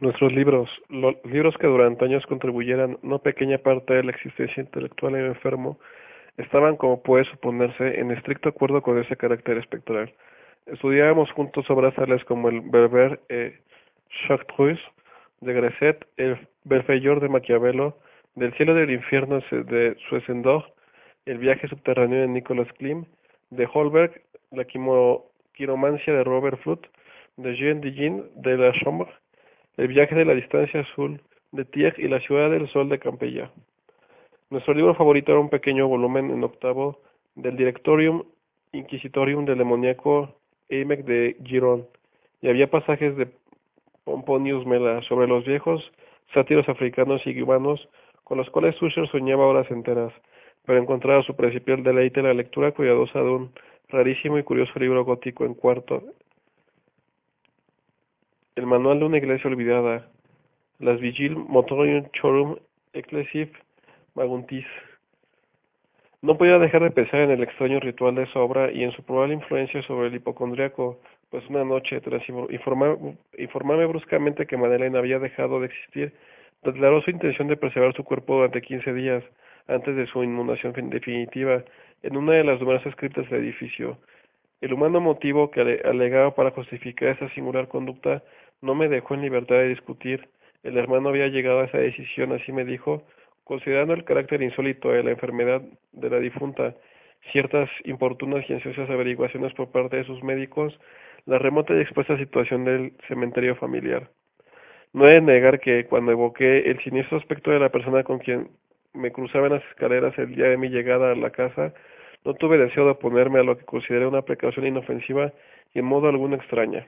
Nuestros libros, los libros que durante años contribuyeran no pequeña parte de la existencia intelectual del enfermo, estaban, como puede suponerse, en estricto acuerdo con ese carácter espectral. Estudiábamos juntos obras tales como el Berber et Chartreuse de Gresset, el Belfeyor de Maquiavelo, Del cielo del infierno de Suessendorf, El viaje subterráneo de Nicolas Klim, de Holberg, La quiromancia de Robert Fludd, de Jean Digin de la Chambre, El viaje de la distancia azul de Thiers y La ciudad del sol de Campella. Nuestro libro favorito era un pequeño volumen en octavo del Directorium Inquisitorium del demoníaco Eimek de Girón, y había pasajes de Pomponius Mela sobre los viejos sátiros africanos y cubanos con los cuales Usher soñaba horas enteras, pero encontraba su principal deleite en la lectura cuidadosa de un rarísimo y curioso libro gótico en cuarto, el manual de una iglesia olvidada, Las Vigil Motorium Chorum Ecclesiv Maguntis. No podía dejar de pensar en el extraño ritual de esa obra y en su probable influencia sobre el hipocondriaco, pues una noche, tras informarme bruscamente que Madeleine había dejado de existir, declaró su intención de preservar su cuerpo durante quince días, antes de su inundación definitiva, en una de las numerosas criptas del edificio. El humano motivo que alegaba para justificar esa singular conducta no me dejó en libertad de discutir. El hermano había llegado a esa decisión, así me dijo, considerando el carácter insólito de la enfermedad de la difunta, ciertas importunas y ansiosas averiguaciones por parte de sus médicos, la remota y expuesta situación del cementerio familiar. No he de negar que cuando evoqué el siniestro aspecto de la persona con quien me cruzaba en las escaleras el día de mi llegada a la casa, no tuve deseo de oponerme a lo que consideré una precaución inofensiva y en modo alguno extraña.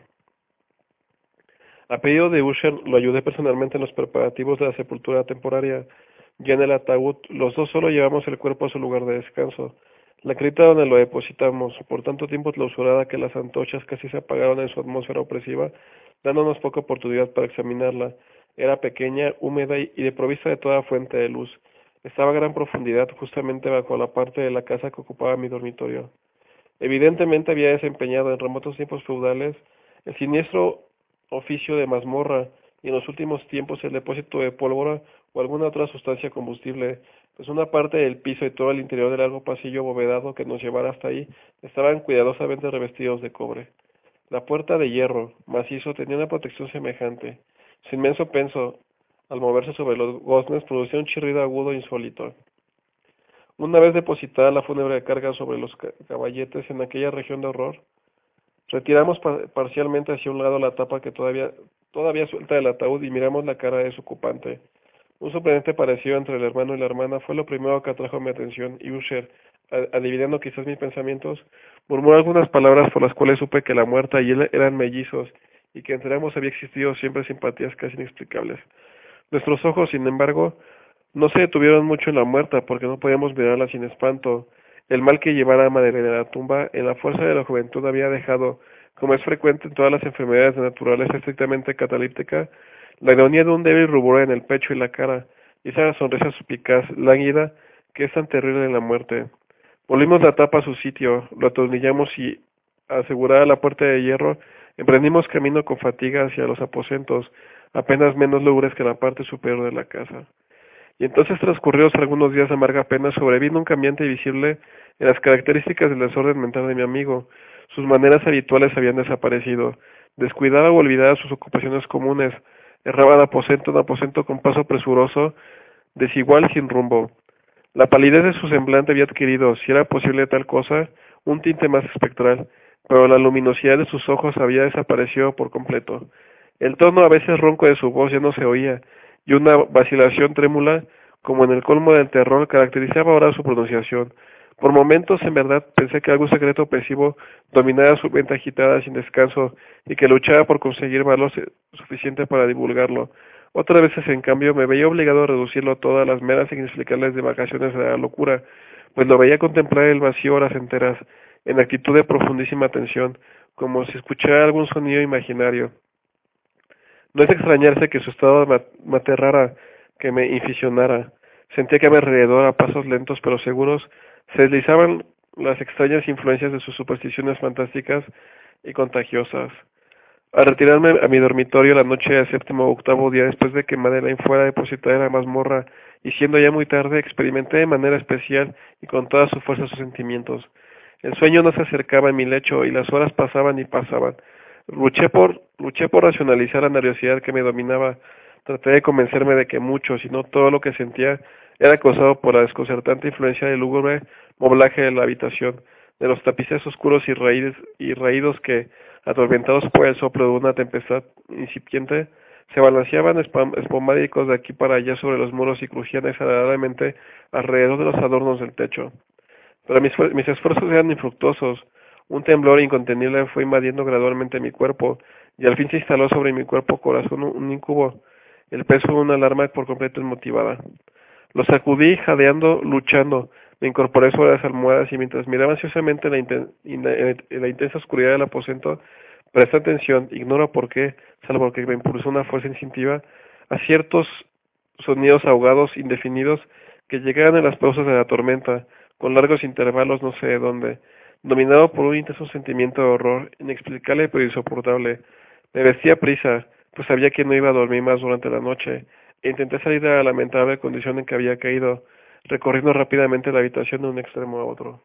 A pedido de Usher, lo ayudé personalmente en los preparativos de la sepultura temporaria, ya en el ataúd, los dos solo llevamos el cuerpo a su lugar de descanso. La cripta donde lo depositamos, por tanto tiempo clausurada que las antorchas casi se apagaron en su atmósfera opresiva, dándonos poca oportunidad para examinarla. Era pequeña, húmeda y desprovista de toda fuente de luz. Estaba a gran profundidad, justamente bajo la parte de la casa que ocupaba mi dormitorio. Evidentemente había desempeñado en remotos tiempos feudales el siniestro oficio de mazmorra y en los últimos tiempos el depósito de pólvora o alguna otra sustancia combustible, pues una parte del piso y todo el interior del largo pasillo abovedado que nos llevara hasta ahí estaban cuidadosamente revestidos de cobre. La puerta de hierro, macizo, tenía una protección semejante. Su inmenso penso, al moverse sobre los goznes, producía un chirrido agudo e insólito. Una vez depositada la fúnebre carga sobre los caballetes en aquella región de horror, retiramos parcialmente hacia un lado la tapa que todavía, todavía suelta del ataúd y miramos la cara de su ocupante. Un sorprendente parecido entre el hermano y la hermana fue lo primero que atrajo mi atención, y Usher, adivinando quizás mis pensamientos, murmuró algunas palabras por las cuales supe que la muerta y él eran mellizos, y que entre ambos había existido siempre simpatías casi inexplicables. Nuestros ojos, sin embargo, no se detuvieron mucho en la muerta, porque no podíamos mirarla sin espanto. El mal que llevara a Madre de la tumba, en la fuerza de la juventud había dejado, como es frecuente en todas las enfermedades naturales estrictamente catalíptica, la ironía de un débil rubor en el pecho y la cara, y esa sonrisa suplicaz, lánguida, que es tan terrible en la muerte. Volvimos la tapa a su sitio, lo atornillamos y, asegurada la puerta de hierro, emprendimos camino con fatiga hacia los aposentos, apenas menos lúgubres que la parte superior de la casa. Y entonces transcurridos algunos días de amarga pena, sobrevino un cambiante visible en las características del desorden mental de mi amigo. Sus maneras habituales habían desaparecido. Descuidaba o olvidaba sus ocupaciones comunes, erraba de aposento en aposento con paso presuroso, desigual sin rumbo. La palidez de su semblante había adquirido, si era posible tal cosa, un tinte más espectral, pero la luminosidad de sus ojos había desaparecido por completo. El tono a veces ronco de su voz ya no se oía, y una vacilación trémula, como en el colmo del terror, caracterizaba ahora su pronunciación. Por momentos, en verdad, pensé que algún secreto opresivo dominaba su mente agitada sin descanso y que luchaba por conseguir valor suficiente para divulgarlo. Otras veces, en cambio, me veía obligado a reducirlo a las meras inexplicables vacaciones de la locura, pues lo veía contemplar el vacío horas enteras, en actitud de profundísima atención, como si escuchara algún sonido imaginario. No es extrañarse que su estado me aterrara, que me inficionara. Sentía que a mi alrededor, a pasos lentos pero seguros, se deslizaban las extrañas influencias de sus supersticiones fantásticas y contagiosas. Al retirarme a mi dormitorio la noche del séptimo o octavo día después de que Madeleine fuera depositada en la mazmorra y siendo ya muy tarde, experimenté de manera especial y con toda su fuerza sus sentimientos. El sueño no se acercaba en mi lecho y las horas pasaban y pasaban. Luché por, luché por racionalizar la nerviosidad que me dominaba. Traté de convencerme de que mucho, si no todo lo que sentía, era causado por la desconcertante influencia del lúgubre moblaje de la habitación, de los tapices oscuros y, raíces, y raídos que, atormentados por el soplo de una tempestad incipiente, se balanceaban espomádicos de aquí para allá sobre los muros y crujían desagradablemente alrededor de los adornos del techo. Pero mis, mis esfuerzos eran infructuosos. Un temblor incontenible fue invadiendo gradualmente mi cuerpo, y al fin se instaló sobre mi cuerpo corazón un incubo, el peso de una alarma por completo inmotivada. Lo sacudí, jadeando, luchando, me incorporé sobre las almohadas y mientras miraba ansiosamente la, la, intensa oscuridad del aposento, presté atención, ignoro por qué, salvo que me impulsó una fuerza instintiva, a ciertos sonidos ahogados, indefinidos, que llegaban en las pausas de la tormenta, con largos intervalos no sé de dónde, dominado por un intenso sentimiento de horror, inexplicable pero insoportable. Me vestía prisa, pues sabía que no iba a dormir más durante la noche, e intenté salir de la lamentable condición en que había caído, recorriendo rápidamente la habitación de un extremo a otro.